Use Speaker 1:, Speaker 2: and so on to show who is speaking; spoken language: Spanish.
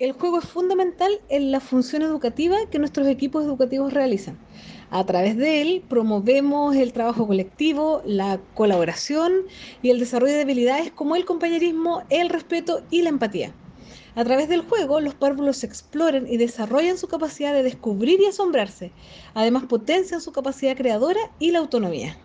Speaker 1: El juego es fundamental en la función educativa que nuestros equipos educativos realizan. A través de él promovemos el trabajo colectivo, la colaboración y el desarrollo de habilidades como el compañerismo, el respeto y la empatía. A través del juego, los párvulos exploran y desarrollan su capacidad de descubrir y asombrarse. Además, potencian su capacidad creadora y la autonomía.